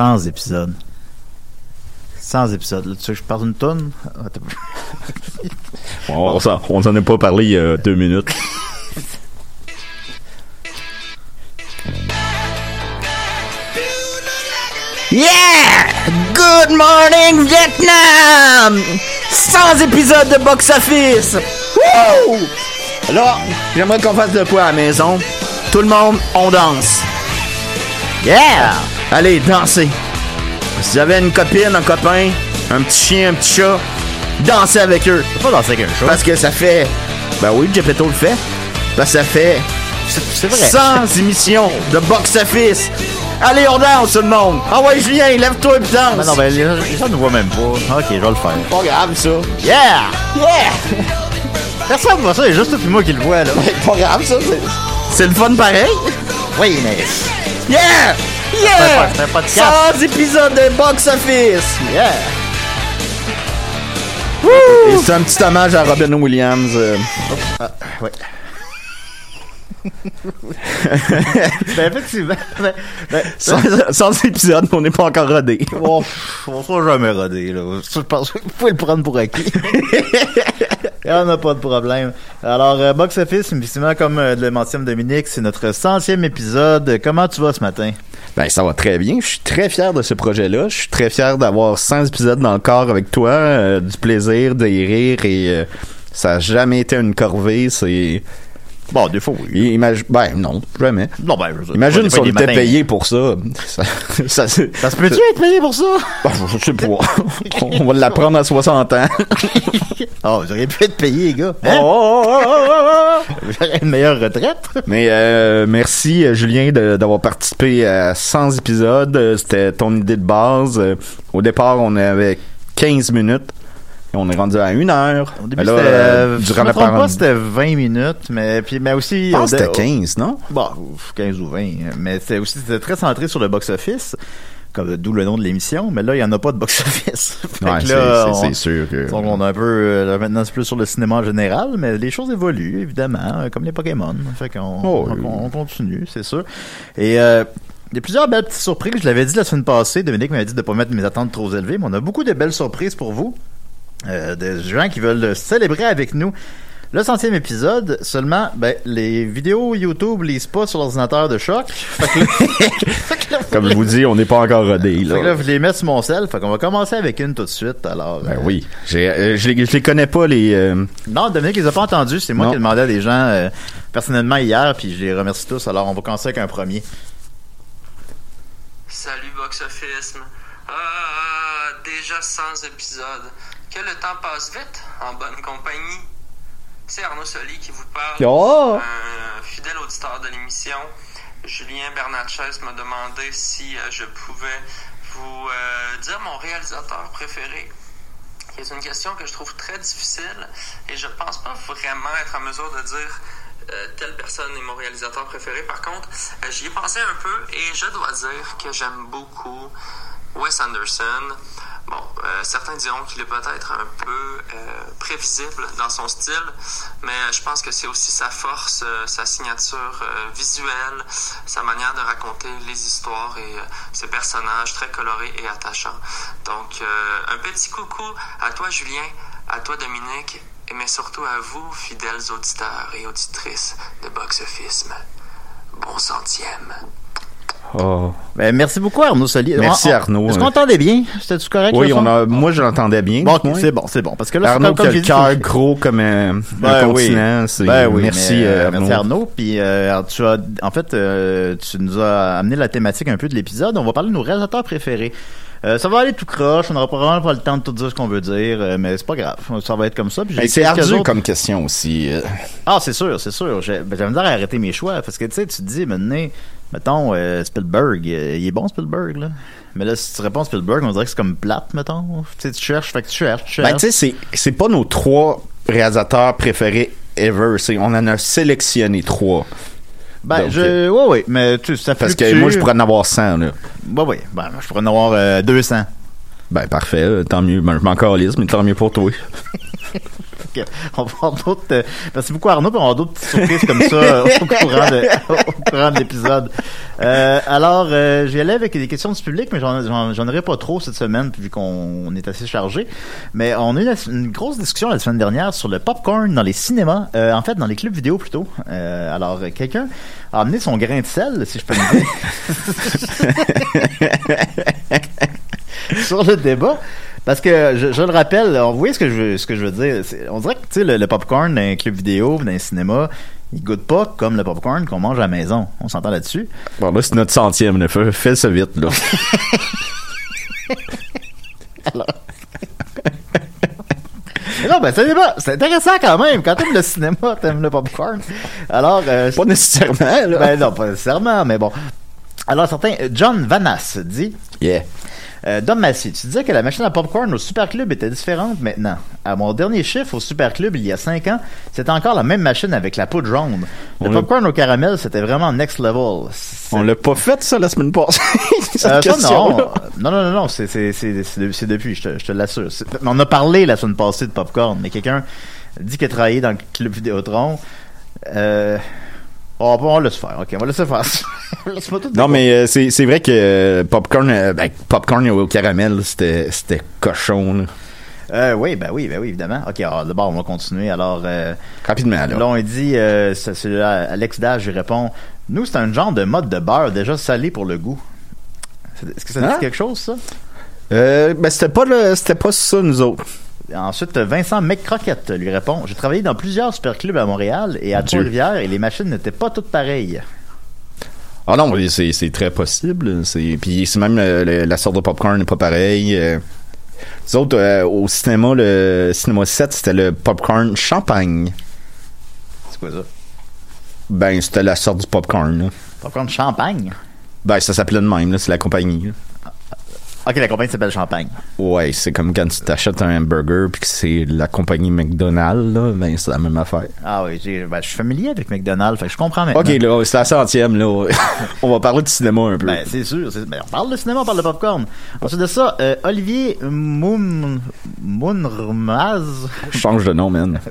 100 épisodes. 100 épisodes. Là, tu sais, que je parle d'une tonne. on, on s'en est pas parlé il y a deux minutes. Yeah! Good morning Vietnam! 100 épisodes de box-office! Woo! Là, j'aimerais qu'on fasse de quoi à la maison. Tout le monde, on danse. Yeah! Allez, dansez. Si vous avez une copine, un copain, un petit chien, un petit chat, dansez avec eux. pas danser avec un chat. Parce que ça fait... Ben oui, Gepetto le fait. Parce que ça fait... C'est vrai. 100 émissions de box-office. Allez, on danse, tout le monde. Ah ouais, Julien, lève-toi et puis danse. Ben non, ben les gens, les gens ne voient même pas. Ok, je vais le faire. Pas grave, ça. Yeah! Yeah! Personne ne voit ça, il y a juste toi et moi qui le voit, là. Pas grave, ça. C'est le fun pareil? Oui, mais. Yeah! Yeah! c'est un podcast. 100 épisodes de box-office. Yeah! Et c'est un petit hommage à Robin Williams. euh. Ouais. ben, effectivement. Ben, ben, Sans, sans épisode, on n'est pas encore rodé. on, on sera jamais rodé, là. Je pense que vous pouvez le prendre pour acquis. Et on n'a pas de problème. Alors, euh, Box Office, effectivement, comme euh, le mentionne Dominique, c'est notre centième épisode. Comment tu vas ce matin? Ben, ça va très bien. Je suis très fier de ce projet-là. Je suis très fier d'avoir 100 épisodes dans le corps avec toi. euh, du plaisir, des rires et ça a jamais été une corvée. C'est. Bon, des fois, oui. Imagine. Ben, non, jamais. Non, ben, je Imagine si on était matins- payé pour ça. Ça, ça, c'est- Ça se peut-tu être payé pour ça? Bon, je sais pas. on va l'apprendre à 60 ans. Oh, vous auriez pu être payé, les gars. Oh, Hein? oh, oh, oh, oh, oh. J'aurais une meilleure retraite. Mais euh, merci euh, Julien d'avoir participé à 100 épisodes. Euh, C'était ton idée de base. Euh, Au départ, on avait 15 minutes. On est rendu à une heure. Au début, c'était, euh, je durant me trompe pas, parenthèse- c'était 20 minutes, mais, puis, mais aussi... Je pense c'était 15, non? Bon, ouf, 15 ou 20. Mais c'était aussi c'était très centré sur le box-office, comme d'où le nom de l'émission. Mais là, il n'y en a pas de box-office. Ouais, c'est- sûr que. Donc, on a un peu... euh, là, maintenant, c'est plus sur le cinéma en général, mais les choses évoluent, évidemment, euh, comme les Pokémon. Fait qu'on Oh, on- oui. on continue, c'est sûr. Et... Euh, il y a plusieurs belles petites surprises. Je l'avais dit la semaine passée. Dominique m'avait dit de ne pas mettre mes attentes trop élevées, mais on a beaucoup de belles surprises pour vous. Euh, des gens qui veulent célébrer avec nous Le centième épisode, seulement, ben, les vidéos YouTube lisent pas sur l'ordinateur de choc. Fait que là, là, Comme je vous dis, on n'est pas encore rodé, fait que là, là. je les mets sur mon sel. Fait qu'on va commencer avec une tout de suite. Alors, Ben euh, oui. J'ai, euh, je, les, je les connais pas, les... euh, Non, Dominique, ils ont pas entendu. C'est moi Non. qui ai demandé à des gens euh, personnellement hier, puis je les remercie tous. Alors, on va commencer avec un premier. Salut Box Office. Ah, déjà 100 épisodes. Que le temps passe vite en bonne compagnie. C'est Arnaud Soli qui vous parle. Oh! Un fidèle auditeur de l'émission. Julien Bernatchez m'a demandé si euh, je pouvais vous euh, dire mon réalisateur préféré. C'est une question que je trouve très difficile et je pense pas vraiment être en mesure de dire euh, telle personne est mon réalisateur préféré. Par contre, euh, j'y ai pensé un peu et je dois dire que j'aime beaucoup Wes Anderson. Bon, euh, certains diront qu'il est peut-être un peu euh, prévisible dans son style, mais je pense que c'est aussi sa force, euh, sa signature visuelle, sa manière de raconter les histoires et ses personnages très colorés et attachants. Donc, un petit coucou à toi, Julien, à toi, Dominique, et mais surtout à vous, fidèles auditeurs et auditrices de Box. Bon centième. Oh. Ben, merci beaucoup, Arnaud Soli. Merci, On- on- Arnaud. Est-ce qu'on entendait bien? C'était-tu correct? Oui, on a, moi, je l'entendais bien. Bon, c'est bon, c'est bon. Parce que là, Arnaud comme, qui a le cœur gros comme un, Ben continent. Ben oui, merci, mais, euh, euh, Arnaud. merci Arnaud. Puis euh, tu as, en fait, euh, tu nous as amené la thématique un peu de l'épisode. On va parler de nos réalisateurs préférés. Euh, ça va aller tout croche. On n'aura probablement pas le temps de tout dire ce qu'on veut dire, euh, mais c'est pas grave. Ça va être comme ça. Ben, c'est ardu autres- comme question aussi. euh. Ah, c'est sûr, c'est sûr. Ben, j'avais me dire à arrêter mes choix parce que tu sais, tu te dis maintenant, mettons euh, Spielberg, il est bon Spielberg là. Mais là, si tu réponds Spielberg, on dirait que c'est comme plate, mettons. Tu sais, tu cherches, fait que tu cherches, tu cherches. Ben, tu sais, c'est, pas nos trois réalisateurs préférés ever. On en a sélectionné trois. Ben, Donc, je, ouais, ouais, mais tu, ça Parce que moi, je pourrais en avoir 100, là. Ouais, ouais. Ben, je pourrais en avoir euh, 200. Ben, parfait. euh, Tant mieux. Ben, je m'en calisse, mais tant mieux pour toi. On va avoir d'autres. euh, merci beaucoup Arnaud, puis on va avoir d'autres petites surprises comme ça euh, au courant de, au courant de l'épisode. Euh, alors, euh, j'y allais avec des questions du public, mais j'en, aurai pas trop cette semaine vu qu'on on est assez chargé. Mais on a eu une, une grosse discussion la semaine dernière sur le popcorn dans les cinémas, euh, en fait dans les clubs vidéo plutôt. Alors, quelqu'un a amené son grain de sel, si je peux me dire. sur le débat. Parce que je, je le rappelle, on voit ce que je veux, ce que je veux dire. C'est- On dirait que le, le popcorn dans un club vidéo, dans un cinéma, il goûte pas comme le popcorn qu'on mange à la maison. On s'entend là-dessus? Bon, là, c'est notre centième. Là. Fais, fais ça vite, là. Mais non, ben c'est débat. C'est intéressant quand même. Quand t'aimes le cinéma, t'aimes le popcorn. Alors, euh, Pas nécessairement, là. ben non, pas nécessairement, mais bon. Alors, certain, John Vanas dit Yeah. Euh, Dom Massy, tu disais que la machine à popcorn au Super Club était différente maintenant. À mon dernier chiffre au Super Club, il y a 5 ans, c'était encore la même machine avec la poudre jaune. Le On popcorn au caramel, c'était vraiment next level. On l'a pas fait, ça, la semaine passée. cette Euh, ça, non. non, non, non, non, c'est, c'est, c'est, c'est de- c'est depuis, je te, je te l'assure. On a parlé la semaine passée de popcorn, mais quelqu'un dit qu'il a travaillé dans le club Vidéotron. Euh, on va, on va laisser faire, ok, on va laisser faire. Laisse-moi tout Non, mais euh, c'est, c'est vrai que euh, popcorn, euh, ben, popcorn au caramel, c'était, c'était cochon, là. Euh, oui, ben oui, ben oui, évidemment. Ok, alors d'abord, on va continuer. Alors, euh, Rapidement, là. Là, on dit, euh, c'est- c'est là, Alex Dash, je réponds, nous, c'est un genre de mode de beurre déjà salé pour le goût. Est-ce que ça dit Hein? quelque chose, ça? Euh, ben, c'était pas le, c'était pas ça, nous autres. Ensuite, Vincent McCroquette lui répond, j'ai travaillé dans plusieurs super clubs à Montréal et à. Trois-Rivières et les machines n'étaient pas toutes pareilles. Ah non, c'est, très possible. Puis c'est même euh, la sorte de popcorn n'est pas pareil. Euh, nous autres, euh, au cinéma, le cinéma 7, c'était le popcorn champagne. C'est quoi ça? Ben, c'était la sorte du popcorn, là. Popcorn champagne? Ben, ça s'appelait de même. C'est la compagnie, là. Ok, la compagnie s'appelle Champagne. Ouais, c'est comme quand tu t'achètes un hamburger puis que c'est la compagnie McDonald's, là. Ben, c'est la même affaire. Ah oui, ben, je suis familier avec McDonald's, fait que je comprends maintenant. Ok, là, c'est la centième, là. On va parler du cinéma un peu. Ben, c'est sûr. ben, on parle de cinéma, on parle de popcorn. Ensuite de ça, euh, Olivier Moon, Moonrmaz. Change de nom, man.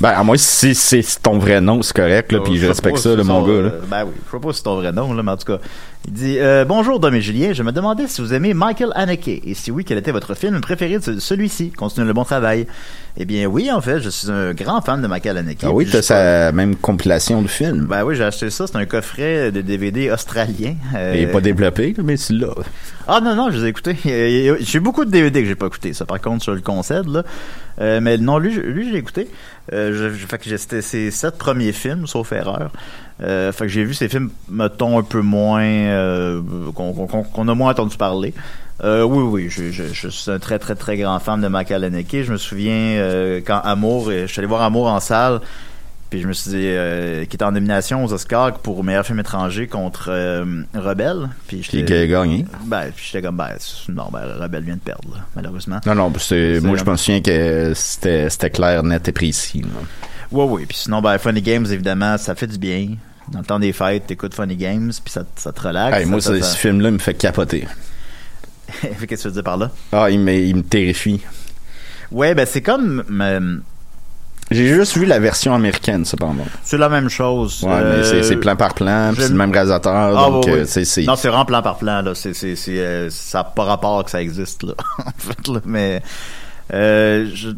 Ben, à moi, si c'est ton vrai nom, c'est correct, là, puis je respecte ça, là, mon gars, là. euh, Ben oui, je sais pas si c'est ton vrai nom, là, mais en tout cas, Il dit euh, Bonjour Dom et Julien, je me demandais si vous aimez Michael Haneke et si oui, quel était votre film préféré de ce- celui-ci? Continue le bon travail. Eh bien oui, en fait, je suis un grand fan de Michael Haneke. Ah oui, t'as sa même compilation de films. Ben oui, j'ai acheté ça. C'est un coffret de DVD australien. Euh, Il est pas développé, mais tu l'as. Ah non, non, je les ai écoutés. J'ai beaucoup de DVD que j'ai pas écouté. Ça, par contre, je le concède, là. Euh, mais non, lui, je- lui, je l'ai écouté. Euh, je, je- fait que j'ai- c'était ses sept premiers films, sauf erreur. Euh, fait que j'ai vu ces films, mettons, un peu moins, euh, qu'on a moins entendu parler. Euh, oui, oui, je, je, je suis un très, très, très grand fan de Michael Haneke. Je me souviens quand Amour, je suis allé voir Amour en salle, puis je me suis dit, qui était en nomination aux Oscars pour meilleur film étranger contre Rebelle. Puis Qui a gagné. ben, puis j'étais comme, ben, non, ben, Rebelle vient de perdre, là, malheureusement. Non, non, c'est, moi, je me souviens que c'était, clair, net et précis. là. Ouais, ouais. Puis sinon, ben, Funny Games, évidemment, ça fait du bien. Dans le temps des fêtes, t'écoutes Funny Games, puis ça, ça te relaxe. Hey, moi, ça, ce, ça- ce film-là il me fait capoter. Qu'est-ce que tu veux dire par là? Ah, il me, il me terrifie. Ouais, ben, c'est comme, euh, J'ai juste vu la version américaine, cependant. c'est la même chose. Ouais, mais c'est, Euh, plan par plan, je- c'est le même réalisateur, Ah, donc euh, c'est. Non, c'est vraiment plan par plan, là. C'est, c'est, euh, ça n'a pas rapport que ça existe, là. en fait, là. Mais, euh, je,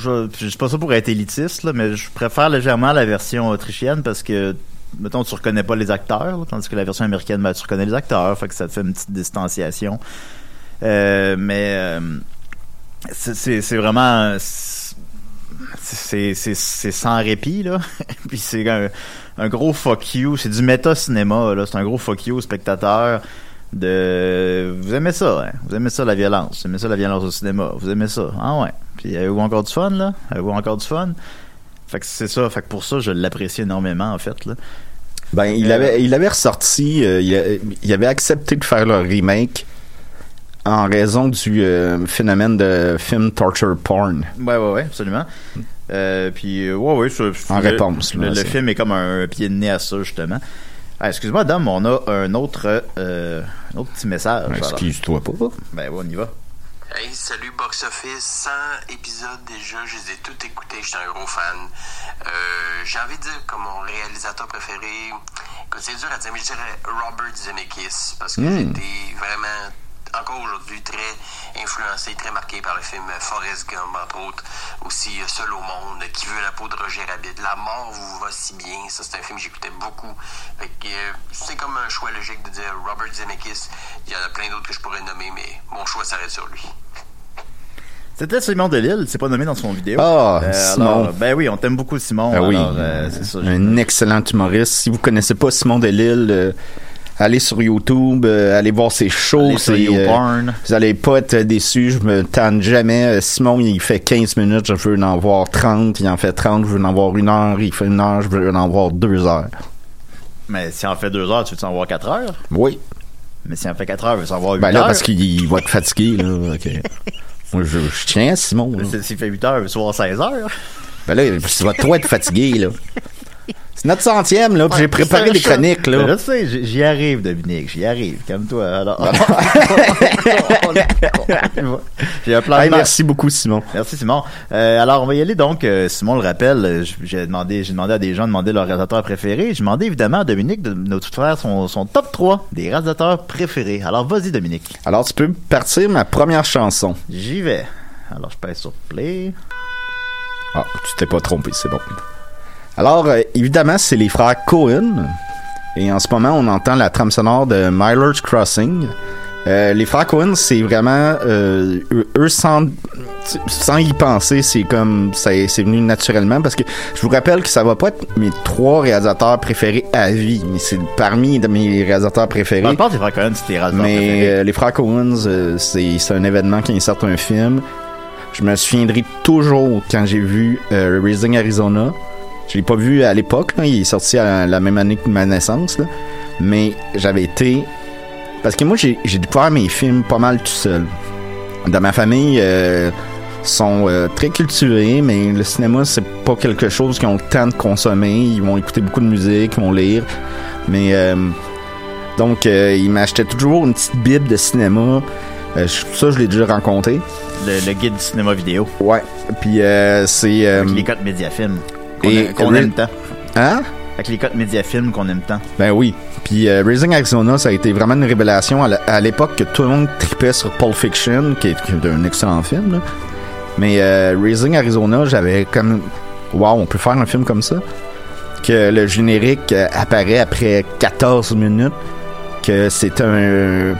je, je suis pas ça pour être élitiste, là, mais je préfère légèrement la version autrichienne parce que, mettons, tu reconnais pas les acteurs, tandis que la version américaine, ben, tu reconnais les acteurs, fait que ça te fait une petite distanciation. Euh, mais, euh, c'est, vraiment, c'est, sans répit, là. Puis c'est un, gros fuck you. C'est du méta-cinéma, là. C'est un gros fuck you aux spectateurs de... Vous aimez ça, hein? Vous aimez ça, la violence. Vous aimez ça, la violence au cinéma. Vous aimez ça. Ah ouais. Puis avez-vous encore du fun, là? Avez-vous encore du fun? Fait que c'est ça. Fait que pour ça, je l'apprécie énormément, en fait, là. Ben, il Euh, avait, il avait ressorti, euh, il, a- il avait accepté de faire le remake en raison du euh, phénomène de film torture porn. Ouais, ouais, ouais, absolument. Puis, ouais, ouais, En le- réponse, là, Le, film est comme un pied de nez à ça, justement. Ah, excuse-moi, Dom, on a un autre, un autre petit message. alors. Excuse-toi pas. Ben, ouais, on y va. Hey, salut Box Office, 100 épisodes déjà, je les ai tous écoutés, j'étais un gros fan. Euh, j'ai envie de dire comme mon réalisateur préféré, c'est dur à dire, mais je dirais Robert Zemeckis, parce que Mm. j'étais vraiment, encore aujourd'hui, très influencé, très marqué par le film Forrest Gump, entre autres, aussi euh, Seul au monde, Qui veut la peau de Roger Rabbit, La mort vous va si bien, ça c'est un film que j'écoutais beaucoup. Euh, c'est comme un choix logique de dire Robert Zemeckis, il y en a plein d'autres que je pourrais nommer, mais mon choix s'arrête sur lui. C'était Simon Delille, c'est pas nommé dans son vidéo. Ah, Euh, Simon. alors, ben oui, on t'aime beaucoup Simon. Ah oui, alors, euh, c'est ça. un excellent humoriste. Si vous connaissez pas Simon Delille, euh, allez sur YouTube, euh, allez voir ses shows. Allez euh, vous allez pas être déçus, je me tanne jamais. Euh, Simon, il fait 15 minutes, je veux en voir 30. Il en fait 30, je veux en voir une heure. Il fait une heure, je veux en voir deux heures. Mais si en fait deux heures, tu veux en voir quatre heures? Oui. Mais si en fait quatre heures, tu veux en voir huit Ben là, heures? parce qu'il va être fatigué, là. Moi, je, je tiens à Simon. S'il fait 8 heures, tu vas voir 16 heures? Ben là, tu vas toi être fatigué, là. C'est notre centième, là, puis j'ai préparé ça- chroniques, là. Je sais, j'y arrive, Dominique, j'y arrive. Calme-toi. Alors, j'ai un plan merci beaucoup, Simon. Merci Simon. Euh, alors on va y aller donc. euh, Simon le rappelle. euh, J'ai demandé, j'ai demandé à des gens de demander leur réalisateur préféré. J'ai demandé évidemment à Dominique de nous faire son, son top 3 des réalisateurs préférés. Alors vas-y Dominique. Alors, tu peux partir ma première chanson. J'y vais. Alors je pèse sur play. Ah, tu t'es pas trompé, c'est bon. Alors, euh, évidemment, c'est les frères Cohen. Et en ce moment, on entend la trame sonore de Miller's Crossing. Euh, les frères Cohen, c'est vraiment euh, eux, sans sans y penser, c'est comme ça c'est venu naturellement parce que je vous rappelle que ça va pas être mes trois réalisateurs préférés à vie, mais c'est parmi de mes réalisateurs préférés. Que les frères Cohen, tes réalisateurs Mais préférés. euh, les frères euh, c'est c'est un événement ils sortent un film. Je me souviendrai toujours quand j'ai vu Raising Arizona. Je l'ai pas vu à l'époque, il est sorti à la même année que ma naissance, là. mais j'avais été... Parce que moi, j'ai découvert mes films pas mal tout seul. Dans ma famille, euh, sont euh, très culturés, mais le cinéma, c'est pas quelque chose qu'ils ont le temps de consommer. Ils vont écouter beaucoup de musique, ils vont lire. Mais... euh, donc, euh, il m'achetait toujours une petite bible de cinéma. Ça, je l'ai déjà rencontré. Le, le guide du cinéma vidéo. Ouais. Puis, c'est... les codes Mediafilm. Qu'on aime tant. Hein? Avec les codes médiafilms qu'on aime tant. Ben oui. Puis euh, Raising Arizona, ça a été vraiment une révélation à l'époque que tout le monde tripait sur Pulp Fiction, qui est, qui est un excellent film. là. Mais euh, Raising Arizona, j'avais comme... Wow, on peut faire un film comme ça? Que le générique euh, apparaît après 14 minutes, que c'est un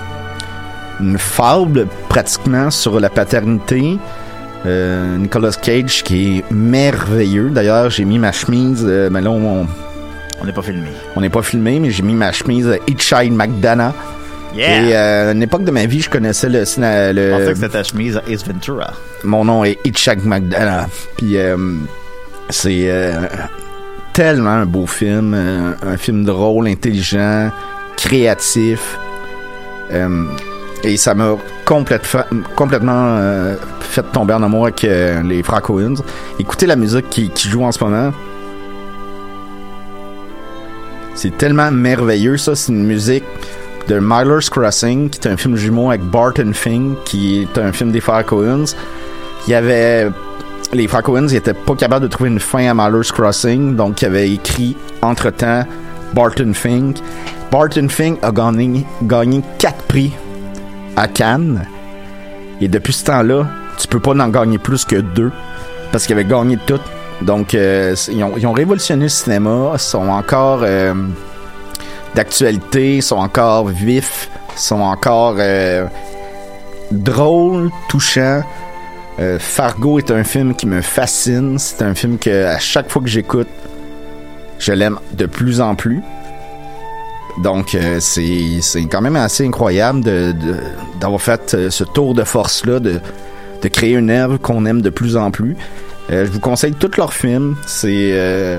une fable pratiquement sur la paternité. Euh, Nicolas Cage qui est merveilleux. D'ailleurs, j'ai mis ma chemise, euh, mais là on, On n'est pas filmé. on n'est pas filmé, mais j'ai mis ma chemise euh, Hitchhike McDonough. Yeah! Et euh, à une époque de ma vie, je connaissais le, ciné- Je pensais le que c'était ta chemise Ace Ventura. mon nom est Hitchhike McDonough. Puis euh, c'est euh, tellement un beau film, euh, un film drôle, intelligent, créatif. Et ça m'a complète- complètement euh, fait tomber en amour avec euh, les frères Coens. Écoutez la musique qui, qui joue en ce moment. C'est tellement merveilleux, ça. C'est une musique de Miller's Crossing, qui est un film jumeau avec Barton Fink, qui est un film des frères Coens. Il y avait. Les frères Coens ils étaient pas capables de trouver une fin à Miller's Crossing, donc ils avaient écrit entre-temps Barton Fink. Barton Fink a gagné, gagné 4 prix à Cannes. Et depuis ce temps-là, tu peux pas en gagner plus que deux. Parce qu'il avait gagné tout. Donc, euh, c'est- ils, ont, ils ont révolutionné le cinéma. sont encore euh, d'actualité, sont encore vifs, sont encore euh, drôles, touchants. Euh, Fargo est un film qui me fascine. C'est un film que à chaque fois que j'écoute, je l'aime de plus en plus. Donc, euh, c'est quand même assez incroyable de- de- d'avoir fait euh, ce tour de force-là, de, de créer une œuvre qu'on aime de plus en plus. Euh, je vous conseille tous leurs films. C'est euh,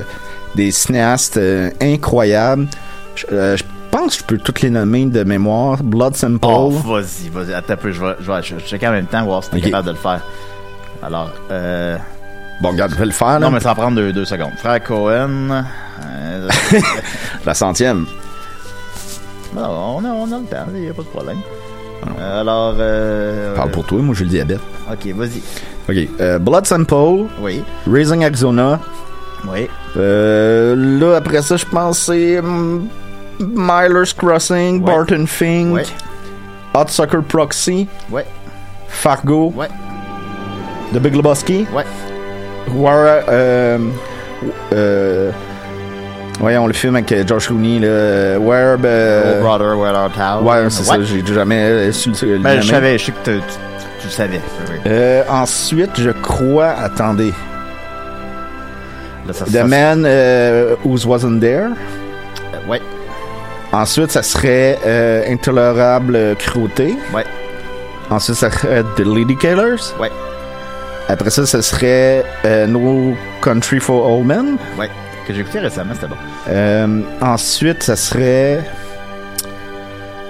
des cinéastes incroyables. Je, je pense que je peux toutes les nommer de mémoire. Blood Simple. Oh, vas-y, vas-y. Attends un peu, je vais, je vais je vais checker en même temps, voir si t'es capable de le faire. Alors, euh... Bon, regarde, je vais le faire. Là. Non, mais ça va prendre deux, deux secondes. Frère Cohen... La centième. Non, on a, on a le temps, il n'y a pas de problème. Euh, alors, euh... Parle pour toi, moi j'ai le diabète. Ok, vas-y. Ok. euh, Blood Simple, Oui, Raising Arizona. oui. Euh, là, après ça, je pense que c'est hum, Crossing. Barton Fink, Ouais. Hot Sucker Proxy, Ouais, Fargo, ouais, The Big Lebowski, ouais. War, euh, euh, voyons le film avec euh, Josh Clooney, là, Where, euh, Old Brother, Where Art Thou. ouais, c'est ça, j'ai jamais euh, su le, le Ben, je savais, je sais que tu, tu, le savais. Oui. Euh, ensuite, je crois, attendez, Là, ça, The ça- Man euh, Who Wasn't There. euh, ouais, Ensuite, ça serait euh, Intolérable Cruauté. ouais, Ensuite, ça serait The Lady Killers. ouais, Après ça, ça serait euh, No Country for Old Men. ouais. Que j'ai écouté récemment, c'était bon. Euh, ensuite, ça serait.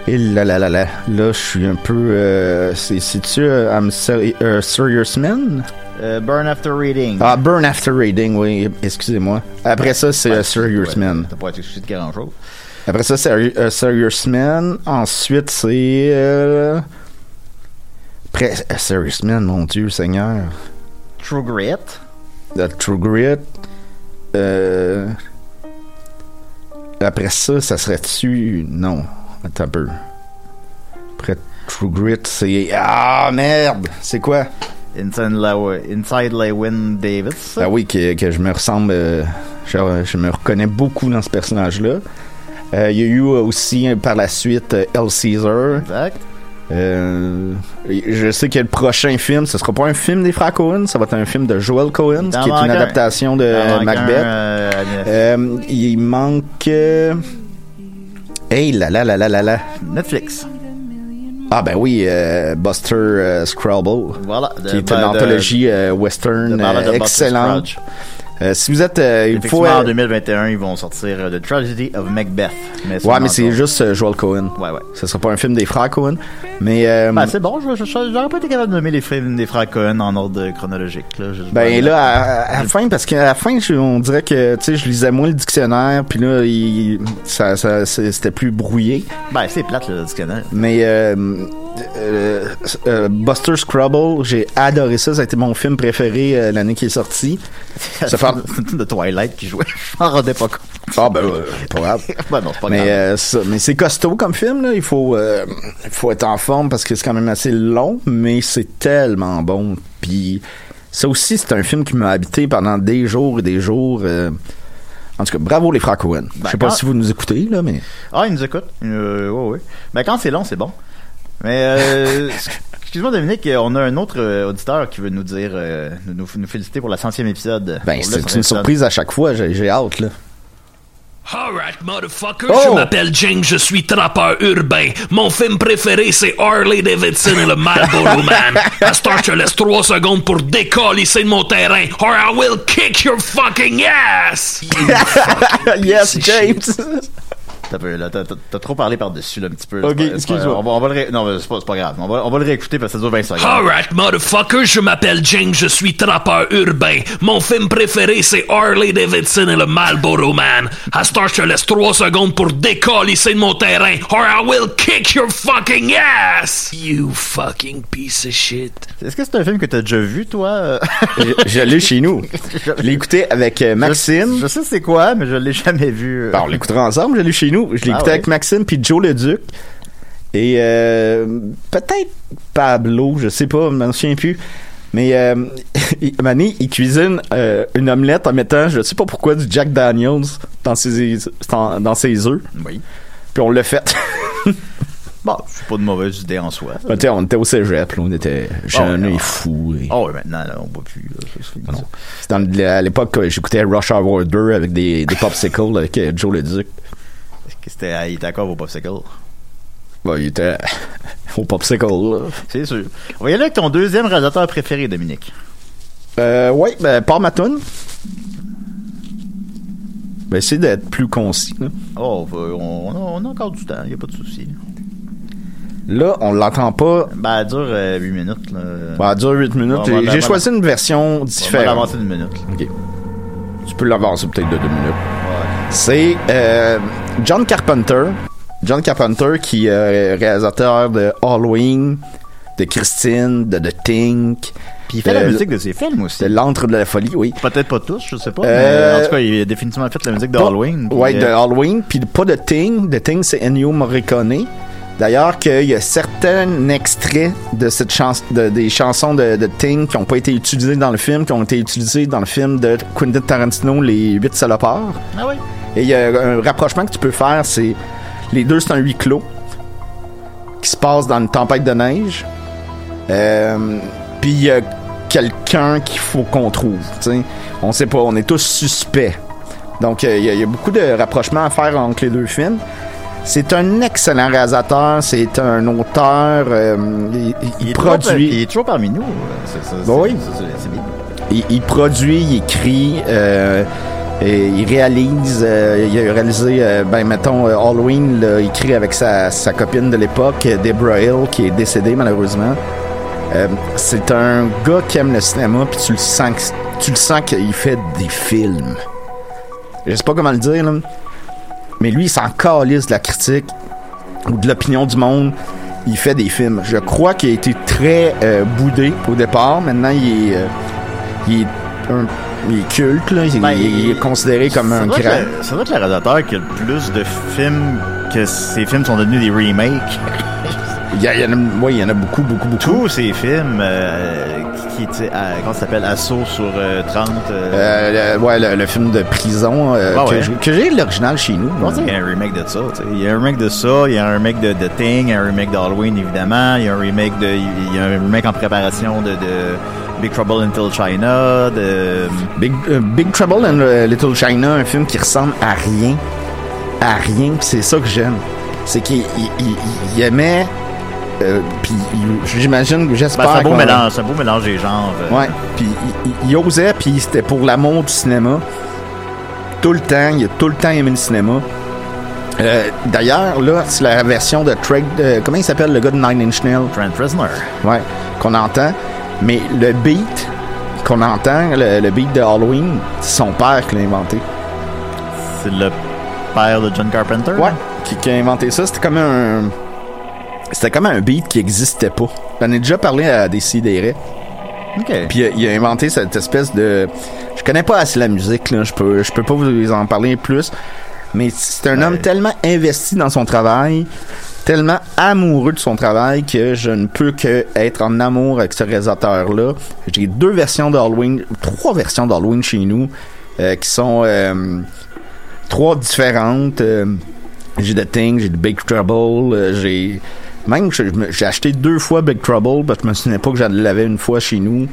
Et là là là là. Là, je suis un peu. Euh, c'est- C'est-tu euh, I'm euh, Serious Man? Euh, Burn After Reading. Ah, Burn After Reading, oui. Excusez-moi. Après ça, c'est euh, Serious Man. T'as pas été excusé de grand chose. Après ça, c'est euh, Serious Man. Ensuite, c'est. Après, euh, Serious Man, mon Dieu, Seigneur. True Grit. The True Grit. Euh... Après ça, ça serait-tu? Non. Attends un peu. Après True Grit, c'est. Ah, merde! C'est quoi? Inside, Inside Lewin Davis. Ah oui, que, que je me ressemble. euh, je, je me reconnais beaucoup dans ce personnage-là. Euh, Il y a eu aussi par la suite El Caesar. Exact. Euh, je sais que le prochain film, ce sera pas un film des frères Cohen, ça va être un film de Joel Cohen, qui est une un. adaptation de Macbeth. un, euh, Euh, il manque. Hey là là là là là là. Netflix. Ah ben oui, euh, Buster euh, Scrabble, Voilà. qui est une anthologie euh, western excellente. Euh, si vous êtes, euh, il faut. Effectivement, en euh, 2021, ils vont sortir euh, The Tragedy of Macbeth. Mais ouais, mais c'est juste euh, Joel Cohen. Ouais, ouais. Ce sera pas un film des frères Cohen. Mais euh, Ben, c'est bon, j'aurais pas été capable de nommer les films des frères Cohen en ordre chronologique. Là. Je- Ben là, à, à la fin, parce qu'à la fin, on dirait que, tu sais, je lisais moins le dictionnaire, puis là, il, ça, c'était plus brouillé. Ben, c'est plate, le dictionnaire. Mais euh, euh, euh, Buster Scrabble, j'ai adoré ça. Ça a été mon film préféré euh, l'année qui est sorti. Ça fait... C'est de Twilight qui jouait. Je m'en rendais pas compte. Ah ben, euh, pas grave. Ben non, c'est pas Mais, grave. euh, ça- mais c'est costaud comme film, là. Il faut, euh, il faut être en forme parce que c'est quand même assez long, mais c'est tellement bon. Puis ça aussi, c'est un film qui m'a habité pendant des jours et des jours. euh. En tout cas, bravo les frères Cohen. Je sais pas quand- si vous nous écoutez, là, mais... Ah, il nous écoute. Euh, ouais, ouais. Ben, quand c'est long, c'est bon. Mais, euh, excuse-moi, Dominique, on a un autre euh, auditeur qui veut nous dire, euh, nous, féliciter pour la centième épisode. Ben, c'est une épisode. surprise à chaque fois. J'ai j'ai hâte, là. Alright, motherfucker, Oh! je m'appelle James, je suis trappeur urbain. Mon film préféré, c'est Harley Davidson et le Marlboro Man. À ce temps, je te laisse trois secondes pour décalisser de mon terrain, or I will kick your fucking ass! yes, James! T'as trop parlé par-dessus, là, un petit peu. Ok, excuse-moi. On va, on va le ré... Non, c'est pas, c'est pas grave. On va, on va le réécouter parce que ça dure 20 secondes. Alright, motherfucker, je m'appelle James, je suis trappeur urbain. Mon film préféré, c'est Harley Davidson et le Marlboro Man. À je te laisse trois secondes pour décalisser de mon terrain, or I will kick your fucking ass! You fucking piece of shit. Est-ce que c'est un film que t'as déjà vu, toi? je je l'ai chez nous. Je l'ai écouté avec euh, Maxime. Je, je sais c'est quoi, mais je l'ai jamais vu. Ben, on l'écoutera ensemble, je l'ai chez nous. Je l'ai Ah écouté ouais. avec Maxime puis Joe le Duc. Et euh, peut-être Pablo, je sais pas, je m'en souviens plus. Mais euh, il- Mané, il cuisine euh, une omelette en mettant, je sais pas pourquoi, du Jack Daniels dans ses, dans, dans ses œufs. Oui. Puis on l'a fait. Bon, c'est pas de mauvaise idée en soi. Ben, on était au cégep, là, on était jeunes ouais, et ouais. fous. et- Oh, ouais, maintenant, là, on boit plus. là, c'est dans à l'époque que j'écoutais Rush Hour 2 avec des, des popsicles avec euh, Joe le Duc. Est-ce que c'était, ah, il était encore au popsicle? Bon, il était au popsicle, là. C'est sûr. On va y aller avec ton deuxième réalisateur préféré, Dominique. Euh, ouais, ben, par ma toune. Ben, essayer d'être plus concis, là. Oh, euh, on, on a, encore du temps, il a pas de souci. Là, on l'entend pas. Ben, elle dure 8 minutes. Là. Ben, elle dure 8 minutes. J'ai- choisi une version On va différente. l'avancer d'une minute. Ok. Tu peux l'avancer peut-être de 2 minutes. C'est euh, John Carpenter. John Carpenter qui est réalisateur de Halloween, de Christine, de The Thing. Puis il fait la musique de ses films aussi. L'antre de la folie, oui. Peut-être pas tous, je sais pas. Euh, mais en tout cas, il a définitivement fait la musique de Pas- Halloween. puis, Ouais, de euh, Halloween, puis pas de Thing. The Thing, c'est Ennio Morricone. D'ailleurs, qu'il y a certains extraits de cette de, des chansons de, de Thing qui n'ont pas été utilisés dans le film, qui ont été utilisés dans le film de Quentin Tarantino, Les Huit Salopards. Ah oui? Et il y a un rapprochement que tu peux faire, c'est les deux, c'est un huis clos qui se passe dans une tempête de neige. Euh, Puis il y a quelqu'un qu'il faut qu'on trouve. tu sais. On sait pas, on est tous suspects. Donc euh, il y, a- il y a beaucoup de rapprochements à faire entre les deux films. C'est un excellent réalisateur, c'est un auteur, euh, il, il il, est toujours, produit. il est toujours parmi nous. euh, c'est- oui. Il, il produit, il écrit, euh, et il réalise. euh, il a réalisé, euh, ben mettons, euh, Halloween, là, il écrit avec sa, sa copine de l'époque, Deborah Hill, qui est décédée malheureusement. C'est un gars qui aime le cinéma, puis tu le sens, tu le sens qu'il fait des films. Je sais pas comment le dire, là, mais lui, il s'en calisse de la critique ou de l'opinion du monde. Il fait des films. Je crois qu'il a été très euh, boudé au départ. Maintenant, il est, euh, il est, un- il est culte. Là. Il, Ben, il est considéré comme un grand. ça doit être le réalisateur qui a le plus de films que ces films sont devenus des remakes. Il y, a- il y en a, ouais, il y en a beaucoup, beaucoup, beaucoup. Tous ces films euh, qui, qui à- comment ça s'appelle Assaut sur euh, 30. euh, Euh, le, ouais, le, le film de prison euh, Ah que ouais. j'ai- que j'ai l'original chez nous. Qu'il y a un remake de ça. tu sais. Il y a un remake de ça, il y a un remake de, de Thing, il y a un remake d'Halloween évidemment, il y a un remake de, il y a un remake en préparation de, de Big Trouble in Little China, de Big, euh, Big Trouble in Little China, un film qui ressemble à rien. À rien, c'est ça que j'aime. C'est qu'il il, il- il aimait. Euh, puis j'imagine, Ben, j'espère. c'est un beau mélange, c'est un beau mélange des genres. euh. Ouais, puis il, osait, puis c'était pour l'amour du cinéma. Tout le temps, il a tout le temps aimé le cinéma. Euh, D'ailleurs, là, c'est la version de euh, comment il s'appelle le gars de Nine Inch Nails? Trent Reznor. Ouais, qu'on entend. Mais le beat qu'on entend, le, le beat de Halloween, c'est son père qui l'a inventé. C'est le père de John Carpenter? Ouais, qui, qui a inventé ça. C'était comme un. C'était comme un beat qui existait pas. J'en ai déjà parlé à des sidérés. Ok. Puis il a- il a inventé cette espèce de. Je connais pas assez la musique, là. Je peux, je peux pas vous en parler plus. Mais c'est un homme tellement investi dans son travail, tellement amoureux de son travail que je ne peux que être en amour avec ce réalisateur-là. J'ai deux versions d'Halloween, trois versions d'Halloween chez nous, euh, qui sont euh, trois différentes. Euh, j'ai The Thing, j'ai The Big Trouble, euh, j'ai même j'ai acheté deux fois Big Trouble parce que je me souvenais pas que j'en l'avais une fois chez nous.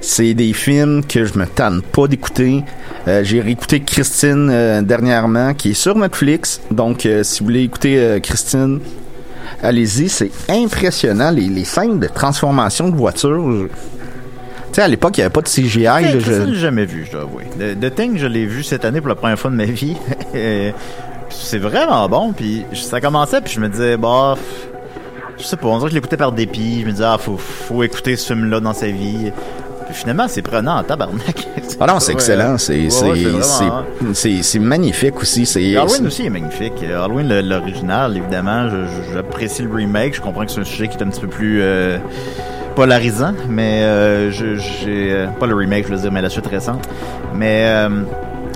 C'est des films que je me tanne pas d'écouter. Euh, j'ai réécouté Christine euh, dernièrement, qui est sur Netflix. Donc, euh, si vous voulez écouter Christine, allez-y. C'est impressionnant, les, les scènes de transformation de voitures. Je- Tu sais, à l'époque, il n'y avait pas de CGI. là, je- Christine, j'ai jamais vu, je dois avouer. The, The Thing, je l'ai vu cette année pour la première fois de ma vie. C'est vraiment bon. Puis ça commençait, puis je me disais, bah, je sais pas, on dirait que je l'écoutais par dépit. Je me disais, ah, faut, faut écouter ce film-là dans sa vie. Puis finalement, c'est prenant en tabarnak. Ah non, c'est excellent. C'est c'est- hein. c'est- magnifique aussi. C'est Halloween aussi est magnifique. Halloween, l'original, évidemment, j'apprécie le remake. Je comprends que c'est un sujet qui est un petit peu plus euh, polarisant, mais euh, j'ai euh, pas le remake, je veux dire, mais la suite récente. Mais euh,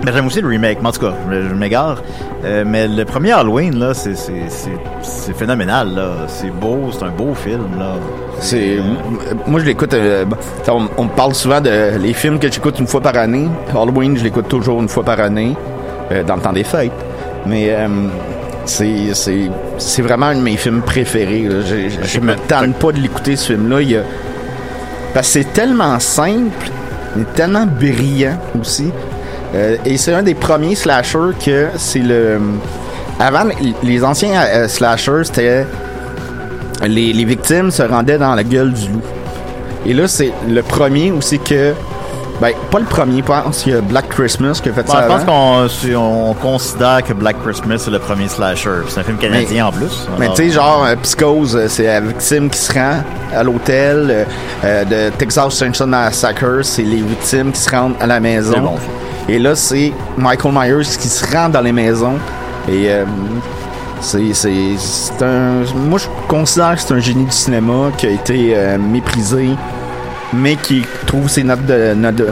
ben, j'aime aussi le remake. Mais en tout cas, je, je m'égare. Euh, mais le premier Halloween, là, c'est c'est- c'est- c'est phénoménal. là. C'est beau, c'est un beau film. là. C'est m- moi je l'écoute euh, t'sais, on, on me parle souvent de les films que j'écoute une fois par année Halloween je l'écoute toujours une fois par année euh, dans le temps des fêtes mais euh, c'est c'est c'est vraiment un de mes films préférés là. je, je- je me tanne pas de l'écouter ce film là il y a parce que c'est tellement simple mais tellement brillant aussi Euh, et c'est un des premiers slashers que c'est le avant les- anciens euh, slashers c'était les, les victimes se rendaient dans la gueule du loup. Et là, c'est le premier aussi que. Ben, pas le premier, je pense qu'il y a Black Christmas qui a fait Bon, ça. je pense qu'on c'est- on considère que Black Christmas c'est le premier slasher. C'est un film canadien en plus. Mais tu sais, genre, euh, Psychose, euh, c'est la victime qui se rend à l'hôtel. euh, euh, de Texas Chainsaw Massacre, c'est les victimes qui se rendent à la maison. C'est bon, Et là, c'est Michael Myers qui se rend dans les maisons. Et euh, c'est c'est- c'est un. Moi, je considère que c'est un génie du cinéma qui a été euh, méprisé, mais qui trouve ses notes de, de,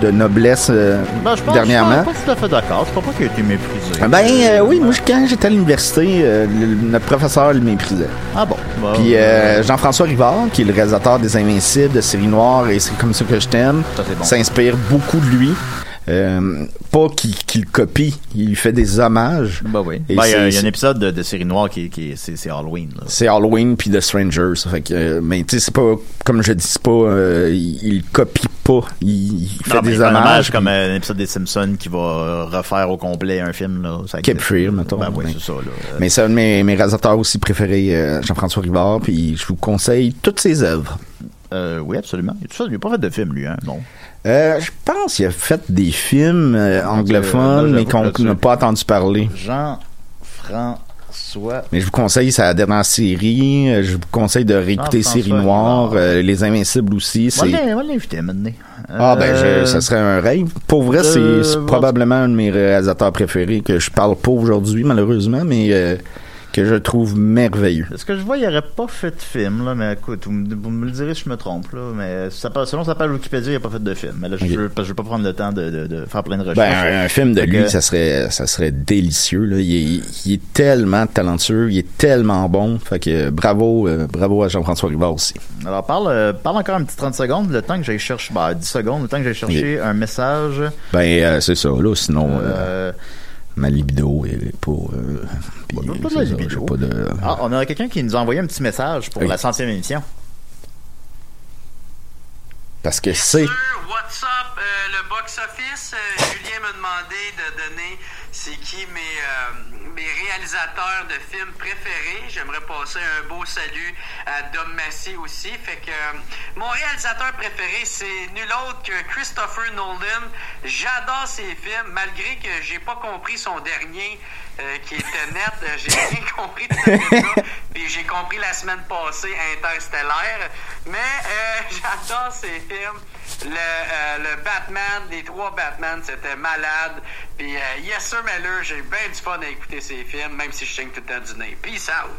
de noblesse euh, ben, je pense, dernièrement. Je suis pas, tout à fait d'accord. Je crois pas qu'il a été méprisé. Ben euh, oui, moi quand j'étais à l'université, euh, le- notre professeur le méprisait. Ah bon? Bon, Puis euh, euh, Jean-François Rivard, qui est le réalisateur des Invincibles, de Série Noire et c'est comme ça que je t'aime, Ça, c'est bon. s'inspire beaucoup de lui. Euh, pas qu'il le copie, il lui fait des hommages. Ben oui. Ben, il y a- y, un épisode de, de série noire qui, qui c'est Halloween. C'est Halloween puis The Strangers. Fait que, mais tu sais, c'est pas, comme je dis, c'est pas, euh, il, il copie pas, il, il fait Non, des il fait un hommages. hommage comme un épisode des Simpsons qui va refaire au complet un film. Là. Cape. Fear, mettons. Ben oui, Mais- c'est ça. Là. Mais c'est un de mes, mes réalisateurs aussi préférés, euh, Jean-François Rivard, puis je vous conseille toutes ses œuvres. euh, oui, absolument. Et tout ça, il n'a pas fait de film, lui, hein, non. Euh, je pense qu'il a fait des films euh, là, anglophones, mais qu'on n'a pas entendu parler. Jean-François. Mais je vous conseille sa dernière série. euh, Je vous conseille de réécouter Série Noire, euh, Les Invincibles aussi. On va l'inviter maintenant. ah ben je- ça serait un rêve. Pour vrai, c'est probablement un de mes réalisateurs préférés que je parle pas aujourd'hui malheureusement, mais euh, que je trouve merveilleux. Ce que je vois, il n'aurait pas fait de film, là, mais écoute, vous me, vous me le direz si je me trompe, là, mais ça, selon sa page Wikipédia, il n'a pas fait de film. Mais là, je Ok. veux, pas prendre le temps de, de, de faire plein de recherches. Ben, un, film de lui, ça serait, ça serait délicieux. Là. Il, est, il est tellement talentueux, il est tellement bon. Fait que bravo, euh, bravo à Jean-François Rivard aussi. Alors, parle, euh, parle encore un petit 30 secondes, le temps que j'aille chercher, ben, 10 secondes, le temps que j'aille chercher un message. Ben, euh, c'est ça. Là, sinon, ma libido est pas. Euh, Bon, pas de ça, de. ah, on a quelqu'un qui nous a envoyé un petit message pour Oui. la centième émission. Parce que c'est. What's up? Euh, le box-office, euh, Julien m'a demandé de donner c'est qui mes, euh, mes réalisateurs de films préférés? J'aimerais passer un beau salut à Dom Massey aussi. Fait que euh, mon réalisateur préféré, c'est nul autre que Christopher Nolan. J'adore ses films, malgré que j'ai pas compris son dernier. euh, qui était net, Euh, j'ai rien compris de film-là, puis j'ai compris la semaine passée Interstellaire, mais euh, j'adore ces films. Le, euh, le Batman, les trois Batman, c'était malade. Puis euh, Yes Sir Miller, j'ai bien du fun à écouter ces films, même si je saigne tout le temps du nez. Peace out!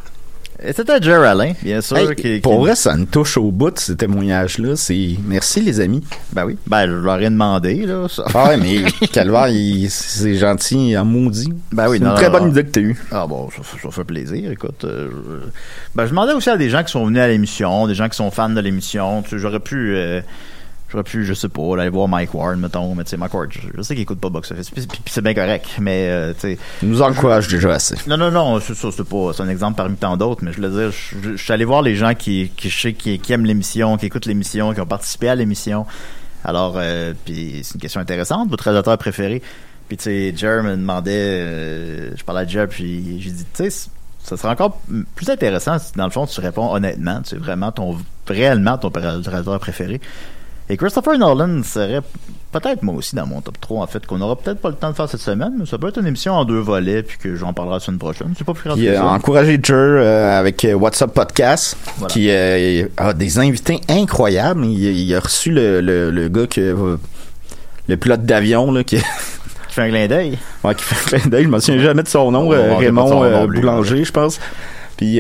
Et c'était Jerry Alain, bien sûr. Hey, qui, pour qui- vrai, ça me touche au bout, ce témoignage-là. C'est merci, les amis. Ben oui. Ben, je leur ai demandé, là. ça. Ah ouais, mais Calvaire, il- c'est gentil en maudit. Ben oui, c'est non, une très non, bonne non. idée que tu as eue. Ah bon, ça, ça fait plaisir, écoute. euh, je- ben, je demandais aussi à des gens qui sont venus à l'émission, des gens qui sont fans de l'émission. Tu sais, J'aurais pu... euh, J'aurais pu, je sais pas, aller voir Mike Ward, mettons, mais tu sais, Mike Ward, je, je sais qu'il écoute pas Box Office, puis, puis- puis c'est bien correct, mais euh, tu sais... Il nous encourage déjà assez. Non, non, non, c'est ça, c'est pas, c'est un exemple parmi tant d'autres, mais je voulais dire, je, je- je suis allé voir les gens qui, qui, je sais, qui, qui aiment l'émission, qui écoutent l'émission, qui ont participé à l'émission. Alors, euh, puis c'est une question intéressante, votre réalisateur préféré. Puis tu sais, Jer me demandait, euh, je parlais à Jer, puis j'ai dit, tu sais, ça serait encore plus intéressant si, dans le fond, tu réponds honnêtement, tu sais, vraiment ton, réellement ton réalisateur préféré. Et Christopher Nolan serait peut-être moi aussi dans mon top 3, en fait, qu'on aura peut-être pas le temps de faire cette semaine, mais ça peut être une émission en deux volets, puis que j'en parlerai la semaine prochaine. C'est pas plus grave Puis que euh, ça. encourager Jer euh, avec euh, WhatsApp Podcast, Voilà. qui euh, a des invités incroyables. Il, il a reçu le, le, le gars que le pilote d'avion là qui Qui fait un clin d'œil. Ouais, qui fait un clin d'œil. Je me souviens jamais de son nom, On Raymond Boulanger, je pense. Puis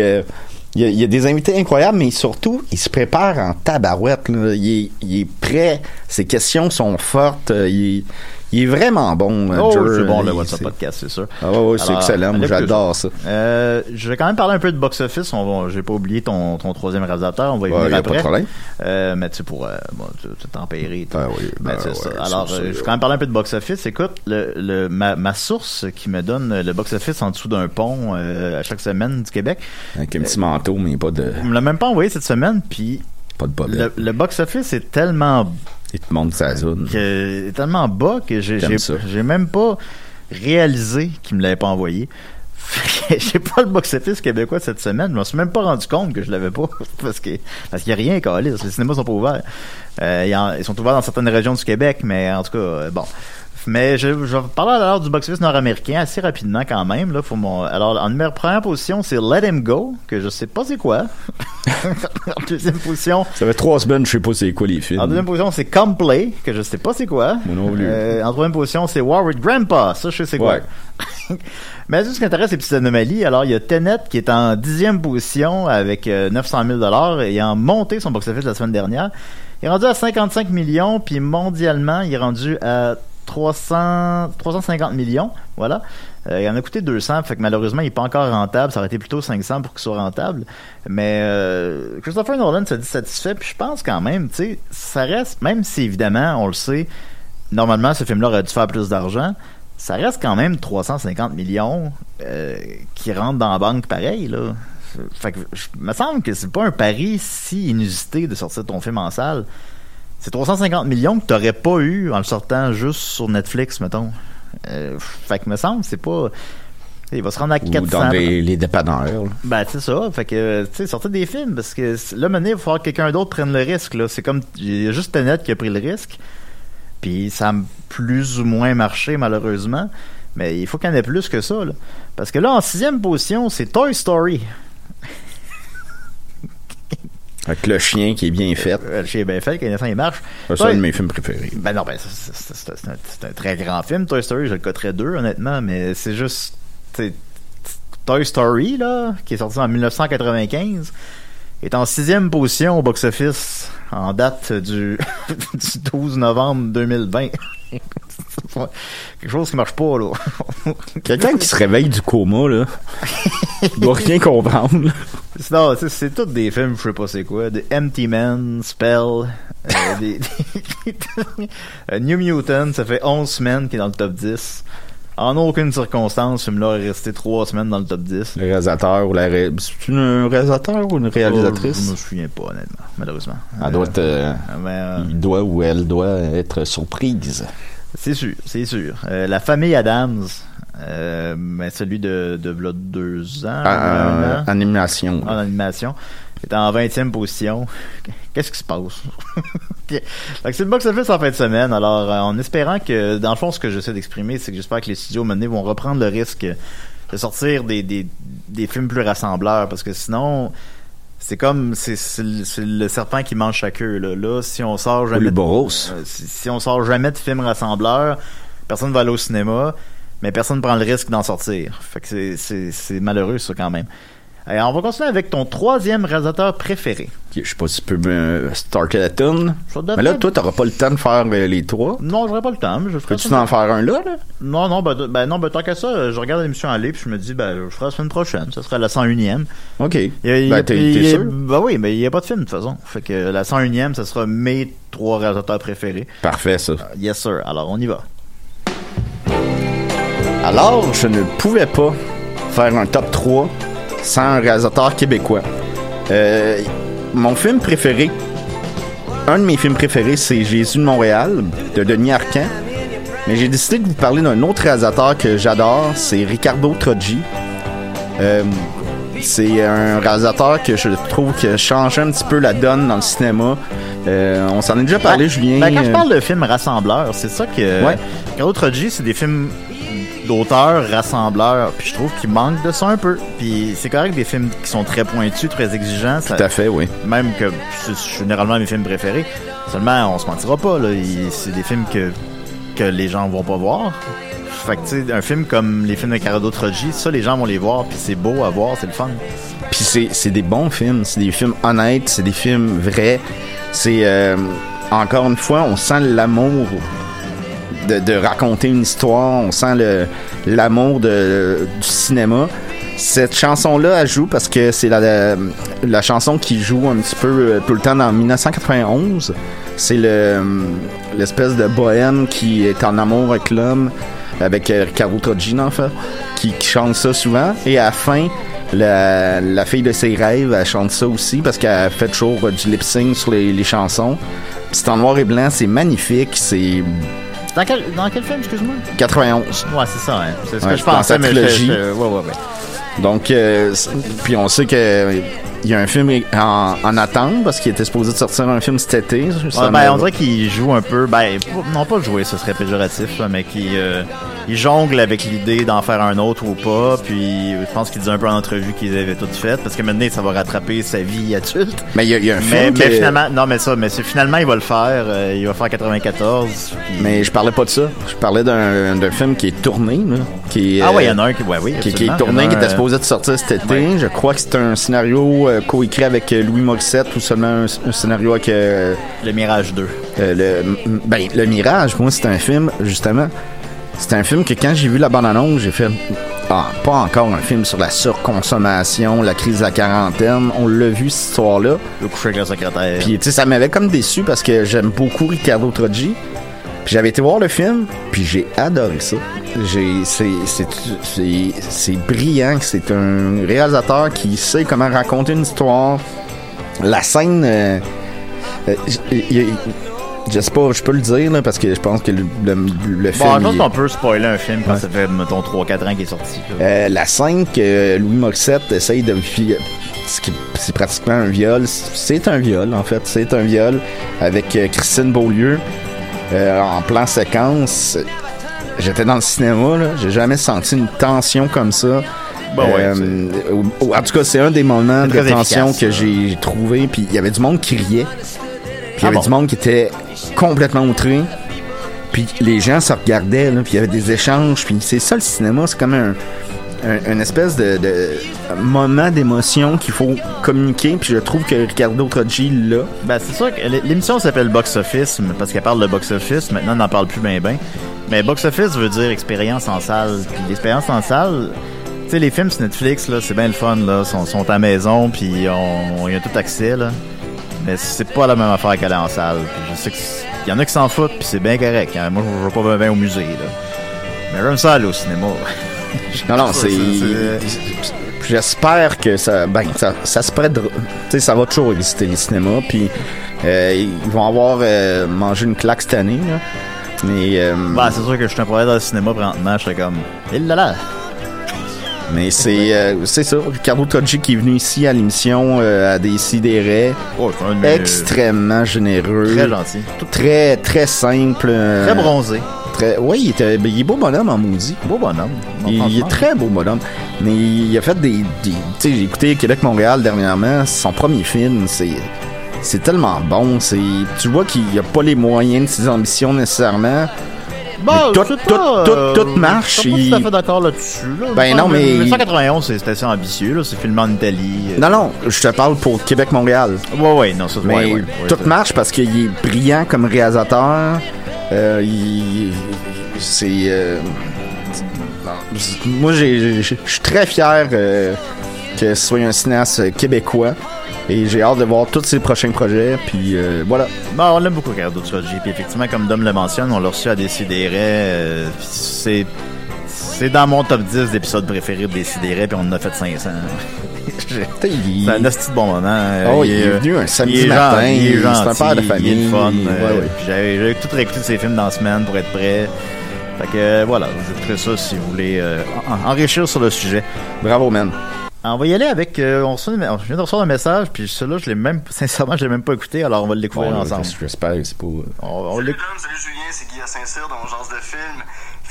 il y, a, des invités incroyables, mais surtout, il se prépare en tabarouette. là. Il, est, prêt. Ses questions sont fortes. euh, il est vraiment bon. euh, Oh, c'est bon le WhatsApp podcast, c'est sûr. Ah ouais, ouais, c'est excellent. J'adore ça. Euh, je vais quand même parler un peu de box-office. J'ai pas oublié ton, ton troisième réalisateur. On va y Ouais, venir a après. pas de problème. Euh, mais tu sais, pour, euh, bon, tempérer. Ah oui, Ben, ben ça. ouais, Alors, je vais quand même parler un peu de box-office. Écoute, le, le, ma, ma source qui me donne le box-office en dessous d'un pont à chaque semaine du Québec, Avec un petit manteau, mais pas de, on me l'a même pas envoyé cette semaine. Puis pas de le, bobette. le box-office est tellement Il te montre sa zone. que, est tellement bas que j'ai même pas réalisé qu'il me l'avait pas envoyé. J'ai pas le box-office québécois cette semaine. Je m'en suis même pas rendu compte que je l'avais pas. Parce que parce qu'il y a rien à Les cinémas sont pas ouverts. Euh, en- ils sont ouverts dans certaines régions du Québec, mais en tout cas, euh, bon. Mais je, je vais parler alors du box-office nord-américain assez rapidement quand même. Là, faut mon... Alors, en numéro première position, c'est Let Him Go, que je sais pas c'est quoi. en deuxième position, Ça fait trois semaines, je sais pas c'est quoi les films. en deuxième position, c'est Complay, que je sais pas c'est quoi. Non. Euh, en troisième position, c'est War with Grandpa. Ça, je sais c'est quoi. Ouais. Mais ce qui intéresse, c'est les petites anomalies. Alors, il y a Tenet qui est en dixième position avec euh, 900 000 ayant monté son box-office la semaine dernière. Il est rendu à 55 millions, puis mondialement, il est rendu à 300, 350 millions. Voilà. Euh, il en a coûté 200, fait que malheureusement, il n'est pas encore rentable. Ça aurait été plutôt 500 pour qu'il soit rentable. Mais euh, Christopher Nolan se dit satisfait, puis je pense quand même, tu sais, ça reste, même si évidemment, on le sait, normalement, ce film-là aurait dû faire plus d'argent, ça reste quand même 350 millions euh, qui rentrent dans la banque pareil, là. Fait que, me semble que c'est pas un pari si inusité de sortir ton film en salle. C'est 350 millions que t'aurais pas eu en le sortant juste sur Netflix, mettons. Euh, fait que me semble, c'est pas... Il va se rendre à Ou 400... dans les, les dépanneurs. Ben, c'est ça. Fait que, tu sais, sortez des films, parce que là, maintenant, il va falloir que quelqu'un d'autre prenne le risque, là. C'est comme, il y a juste Tenet qui a pris le risque. Puis ça a plus ou moins marché, malheureusement. Mais il faut qu'il y en ait plus que ça, là. Parce que là, en sixième position, c'est Toy Story. Avec le chien qui est bien fait. Euh, Le chien est bien fait, quand il marche. C'est un de mes films préférés. Ben non, ben c'est- un, très grand film, Toy Story. Je le coterais deux, honnêtement, mais c'est juste. Toy Story, là, qui est sorti en 1995, est en sixième position au box-office en date du, du 12 novembre 2020. C'est pas- Quelque chose qui marche pas, là. Quelqu'un qui se réveille du coma, là, il doit rien comprendre. Là. Non, c'est- tous des films, je sais pas c'est quoi. Des Empty Man, Spell, euh, des, des- New Mutant, ça fait 11 semaines qu'il est dans le top 10. En aucune circonstance, ce film-là est resté 3 semaines dans le top 10. Le réalisateur ou la ré... C'est un réalisateur ou une Oh, je réalisatrice? me souviens pas, honnêtement, malheureusement. Elle doit être, euh, mais, euh, il doit ou elle doit être surprise. C'est sûr, c'est sûr. Euh, la famille Adams, Euh, mais celui de, de v'là deux ans. Ah, euh, an, animation. en animation. est en 20e position. Qu'est-ce qui se passe? Ok. Fait que c'est le box-office en fin de semaine. Alors, euh, en espérant que, dans le fond, ce que j'essaie d'exprimer, c'est que j'espère que les studios menés vont reprendre le risque de sortir des, des, des films plus rassembleurs. Parce que sinon, c'est comme, c'est c'est le, serpent qui mange sa queue. Là, là si on sort jamais... de- euh, si, si on sort jamais de films rassembleurs, personne va aller au cinéma, mais personne prend le risque d'en sortir. Fait que c'est- c'est c'est malheureux, ça, quand même. Et on va continuer avec ton troisième réalisateur préféré. Je sais pas si tu peux me starter la tune. Mais là, toi, t'auras pas le temps de faire euh, les trois. Non, j'aurais pas le temps, je Peux-tu en faire un là, là? Non, non, ben, ben non, ben tant qu'à ça, euh, je regarde l'émission aller puis je me dis, ben, je ferai la semaine prochaine. Ça sera la 101e. OK. Il Ben, t'es sûr? Ben oui, mais il n'y a pas de film, de toute façon. Fait que la 101e, ça sera mes trois réalisateurs préférés. Parfait, ça. Yes, sir. Alors, on y va. Alors, je ne pouvais pas faire un top 3 sans un réalisateur québécois. Euh, mon film préféré, un de mes films préférés, c'est Jésus de Montréal, de Denis Arcand. Mais j'ai décidé de vous parler d'un autre réalisateur que j'adore, c'est Ricardo Troggi. Euh, c'est un réalisateur que je trouve qui a changé un petit peu la donne dans le cinéma. Euh, on s'en est déjà parlé, Ben, Julien. Ben, quand je parle de films rassembleurs, c'est ça que. Ouais. Carlo Troggi, c'est des films d'auteurs rassembleurs. Puis je trouve qu'il manque de ça un peu. Puis c'est correct des films qui sont très pointus, très exigeants. Ça- Tout à fait, oui. Même que c'est généralement mes films préférés. Seulement, on se mentira pas, là. C'est des films que, que les gens vont pas voir. Fait que, tu sais, un film comme les films de Carlo Troggi, ça, les gens vont les voir, puis c'est beau à voir, c'est le fun. Puis c'est, c'est des bons films, c'est des films honnêtes, c'est des films vrais. C'est euh, encore une fois, on sent l'amour de, raconter une histoire, on sent l'amour du cinéma. Cette chanson-là, elle joue parce que c'est la, chanson qui joue un petit peu euh, tout le temps dans 1991. C'est le, l'espèce de bohème qui est en amour avec l'homme, avec euh, Ricardo Troggi, en fait, qui, chante ça souvent. Et à la fin, la, fille de ses rêves, elle chante ça aussi parce qu'elle fait toujours euh, du lip-sync sur les, les chansons. C'est en noir et blanc, c'est magnifique, c'est Dans quel, dans quel film, excuse-moi? 91. Ouais, c'est ça, hein. C'est ce Ouais, que je pensais, mais je- trilogie. je- ouais, ouais, ouais. Donc, euh, puis on sait que il y a un film en, en attente parce qu'il était supposé de sortir un film cet été. Ouais, ben, on dirait qu'il joue un peu, ben, non pas jouer, ce serait péjoratif, mais qu'il euh, il jongle avec l'idée d'en faire un autre ou pas, puis je pense qu'il dit un peu en entrevue qu'ils avaient tout fait, parce que maintenant ça va rattraper sa vie adulte. Mais il y a, il y a un Mais, film mais que- finalement, non mais ça, mais finalement il va le faire, euh, il va faire 94. puis- Mais je parlais pas de ça. Je parlais d'un d'un film qui est tourné, là, qui Ah ouais, il y euh, en a un qui, ouais, oui, qui, qui est tourné, qui était euh, supposé de sortir cet été. ouais. Je crois que c'est un scénario euh, coécrit avec euh, Louis Morissette ou seulement un, un scénario avec euh, Le Mirage 2. euh, le, ben, le Mirage, moi, c'est un film, justement. C'est un film que quand j'ai vu la bande-annonce, j'ai fait Ah, pas encore un film sur la surconsommation, la crise de la quarantaine. On l'a vu, cette histoire-là. Le coucher avec la secrétaire. Puis, tu sais, ça m'avait comme déçu parce que j'aime beaucoup Ricardo Troggi. Puis j'avais été voir le film, puis j'ai adoré ça. J'ai, c'est, c'est, c'est, c'est brillant. C'est un réalisateur qui sait comment raconter une histoire. La scène, euh, euh, j- y- y- je sais pas, je peux le dire là, parce que je pense que le, le, le film. Bon, je pense qu'on peut spoiler un film quand Ouais. ça fait, mettons, 3-4 ans qu'il est sorti. euh, la scène que Louis Morissette essaye de c'est pratiquement un viol. C'est un viol, en fait. C'est un viol avec Christine Beaulieu euh, en plan séquence. J'étais dans le cinéma, là. J'ai jamais senti une tension comme ça. Bon, Euh, ou- en tout cas, c'est un des moments de tension efficace, que j'ai trouvé. Puis il y avait du monde qui riait. Puis il y Ah avait bon? du monde qui était complètement outré. Puis les gens se regardaient, là, puis il y avait des échanges. Puis c'est ça le cinéma, c'est comme un, un- une espèce de, moment d'émotion qu'il faut communiquer. Puis je trouve que Ricardo Troggi l'a. Ben, c'est sûr que l'émission s'appelle Box Office parce qu'elle parle de box office. Maintenant, on n'en parle plus bien, ben. Mais box office veut dire expérience en salle. Puis l'expérience en salle, tu sais, les films sur Netflix, là, c'est bien le fun, là. Sont, sont à maison, puis on, y a tout accès, là. Mais c'est pas la même affaire qu'aller en salle. Puis je sais c'est- y en a qui s'en foutent, puis c'est bien correct. hein. Moi, je vais pas bien au musée, là. Mais j'aime ça aller au cinéma. Non, non, c'est. J'espère que ça. Ben, ça, ça se prête. Tu sais, ça va toujours exister, les cinémas. Puis, euh, ils vont avoir euh, mangé une claque cette année, là. Mais, euh, Bah, c'est sûr que je suis un problème dans le cinéma présentement, je serais comme. Il là là! mais c'est euh, c'est ça. Ricardo Toggi qui est venu ici à l'émission euh, à Décideret. Oh, Extrêmement généreux. Très gentil. Très, très simple. Très bronzé. Très, oui, il, était, ben, il est beau bonhomme en maudit. Beau bonhomme. Il, il est très beau bonhomme. Mais il a fait des. des- tu sais, j'ai écouté Québec-Montréal dernièrement. Son premier film. C'est. C'est tellement bon. C'est. Tu vois qu'il a pas les moyens de ses ambitions nécessairement. Bah, Mais tout, tout, pas, tout, euh, tout marche. Je suis pas il- tout à fait d'accord là-dessus. Là. Ben non, mais- 1991, c'est- c'était assez ambitieux, là. C'est filmé en Italie. euh. Non, non, je te parle pour Québec-Montréal. Ouais, ouais, non, ça Mais ouais, ouais, ouais, tout marche parce qu'il est brillant comme réalisateur. Euh, c'est. euh, moi, je suis très fier euh, que ce soit un cinéaste québécois. Et j'ai hâte de voir tous ses prochains projets. Puis voilà. Bon, on l'aime beaucoup, Ricardo Trogi. Puis effectivement, comme Dom le mentionne, on l'a reçu à Décideret. c'est. C'est dans mon top 10 d'épisodes préférés de Décideret, puis on en a fait 500. c'est un asti de bon moment. euh, Oh, il est venu un samedi il est matin, gen- il est c'est un gentil, père de Il famille, est fun. ouais, euh, ouais. J'avais j'avais tout réécouté de ses films dans la semaine pour être prêt. Fait que euh, voilà, vous écouterez ça si vous voulez euh, en- enrichir sur le sujet. Bravo, man. On va y aller avec. euh, on reçoit je viens de recevoir un message, puis celui-là, je l'ai même. Sincèrement, je l'ai même pas écouté, alors on va le découvrir Bon, ensemble. J'espère c'est pas. On, on salut Julien, c'est Guy à Saint-Cyr dans Genre de film.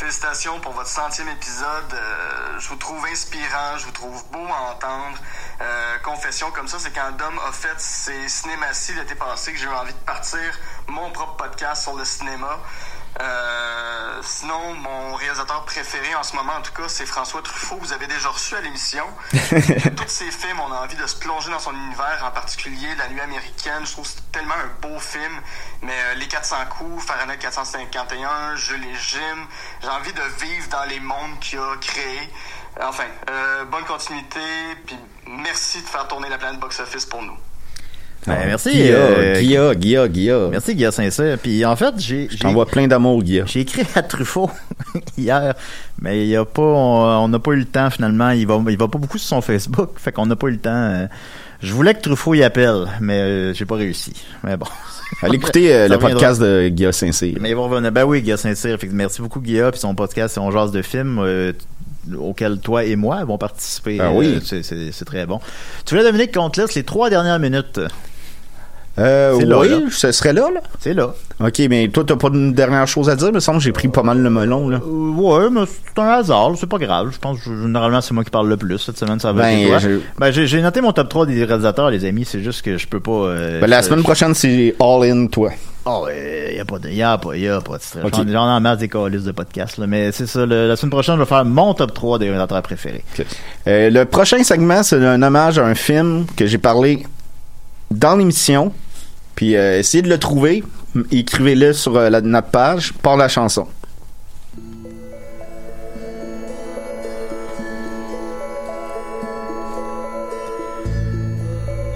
Félicitations pour votre centième épisode. Euh, je vous trouve inspirant, je vous trouve beau à entendre. Euh, confession comme ça, c'est quand Dom a fait ses cinématies l'été passé que j'ai eu envie de partir mon propre podcast sur le cinéma. Euh, sinon, mon réalisateur préféré en ce moment, en tout cas, c'est François Truffaut. Vous avez déjà reçu à l'émission. Tous ces films, on a envie de se plonger dans son univers, en particulier La Nuit américaine. Je trouve que c'est tellement un beau film. Mais euh, Les 400 coups, Fahrenheit 451, Jules et Jim, j'ai envie de vivre dans les mondes qu'il a créés. Enfin, euh, bonne continuité, puis merci de faire tourner la planète box-office pour nous. Ben, merci. Guilla, euh, Guilla, Guilla, Guilla. Merci, Guilla Saint-Cyr. Puis en fait, j'ai. Je t'envoie plein d'amour, Guilla. J'ai écrit à Truffaut hier, mais il a pas, on n'a pas eu le temps finalement. Il va, il va pas beaucoup sur son Facebook, fait qu'on n'a pas eu le temps. euh. Je voulais que Truffaut y appelle, mais euh, j'ai pas réussi. Mais bon. Allez écouter euh, le podcast de Guilla Saint-Cyr. Mais revenir. Ben oui, Guilla Saint-Cyr. Merci beaucoup, Guilla. Puis son podcast, c'est On jase de films. euh, auquel toi et moi vont participer. Ah oui. C'est très bon. Tu voulais, Dominique, qu'on te laisse les trois dernières minutes. Euh, là, oui, là. ce serait là, là. C'est là. Ok, mais toi, t'as pas une dernière chose à dire? Il me semble que j'ai pris pas mal le melon, là. Euh, ouais, mais c'est un hasard, c'est pas grave. Je pense que généralement c'est moi qui parle le plus cette semaine, ça va Ben, toi. je- Ben, j'ai noté mon top 3 des réalisateurs, les amis, c'est juste que je peux pas. euh, Ben, la semaine je- prochaine, c'est All In, toi. Oh, il y a pas de, y a pas, y a pas de stress. J'en ai en masse des calices de podcasts, là, mais c'est ça, le- la semaine prochaine, je vais faire mon top 3 des réalisateurs préférés. Euh, le prochain segment, c'est un hommage à un film que j'ai parlé dans l'émission. Puis euh, essayez de le trouver. Écrivez-le sur euh, la- notre page par la chanson.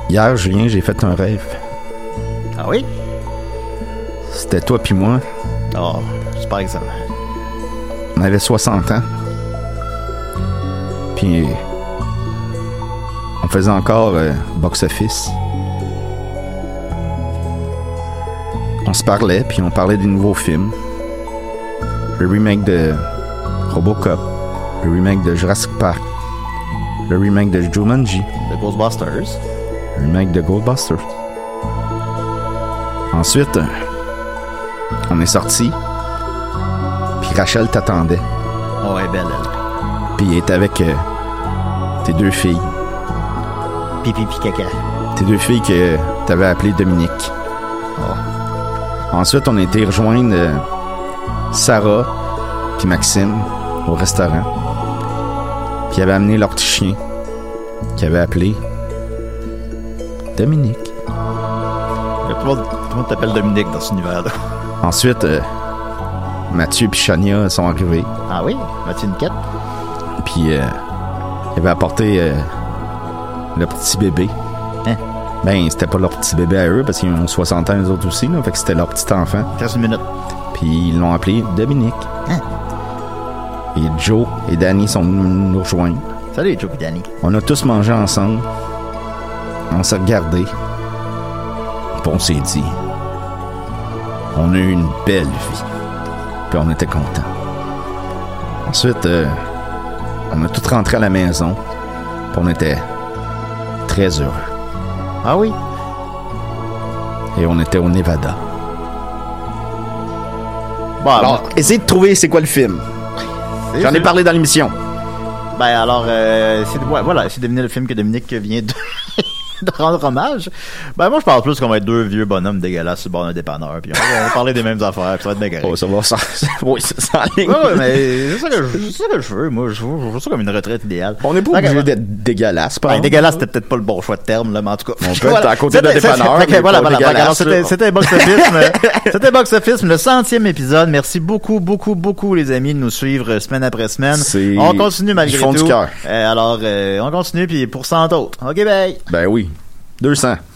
Hier, Julien, j'ai fait un rêve. Ah oui? C'était toi puis moi. Oh, j'espère que ça va. On avait 60 ans. Puis on faisait encore euh, box-office. Se parlait, puis on parlait des nouveaux films. Le remake de Robocop, le remake de Jurassic Park, le remake de Jumanji, The Ghostbusters, le remake de Goldbusters. Ensuite, on est sorti, puis Rachel t'attendait. Oh, elle est belle, elle. Puis il était avec euh, tes deux filles. Pipi pis caca. Tes deux filles que t'avais appelées Dominique. Ensuite, on a été rejoindre euh, Sarah puis Maxime au restaurant. Puis ils avaient amené leur petit chien qu'ils avaient appelé Dominique. Tout le monde, tout le monde t'appelle Dominique dans cet univers-là. Ensuite, euh, Mathieu puis Chania sont arrivés. Ah oui? Mathieu Niquette? Puis euh, ils avaient apporté euh, le petit bébé. Ben, c'était pas leur petit bébé à eux parce qu'ils ont 60 ans eux autres aussi, là, fait que c'était leur petit enfant. 15 minutes. Puis ils l'ont appelé Dominique. Hein? Et Joe et Danny sont venus nous rejoindre. Salut, Joe et Danny. On a tous mangé ensemble. On s'est regardé. Puis on s'est dit, on a eu une belle vie. Puis on était contents. Ensuite, euh, on a tout rentré à la maison. Puis on était très heureux. Ah oui? Et on était au Nevada. Bon, Alors, essayez de trouver c'est quoi le film. J'en ai parlé dans l'émission. Ben alors, euh, c'est ouais, voilà, c'est devenu le film que Dominique vient de, de rendre hommage. Ben moi, je parle plus qu'on va être deux vieux bonhommes dégueulasses sur le bord d'un dépanneur, puis on va, parler des mêmes affaires, puis ça va être bien correct. Oh, ça va ça, oui. Ouais, mais c'est ça, que je, c'est ça que je veux. Moi, je vois, ça comme une retraite idéale. On n'est pas obligé d'être dégueulasse, par Ben, dégueulasse, c'était peut-être pas le bon choix de terme, là, mais en tout cas. On peut être à côté d'un dépanneur, voilà, voilà. C'était, Box Office, c'était Box Office, le centième épisode. Merci beaucoup, beaucoup, beaucoup, les amis, de nous suivre semaine après semaine. On continue malgré tout. du cœur. Euh, alors, euh, on continue, puis pour 100 autres. OK, bye. Ben oui. 200.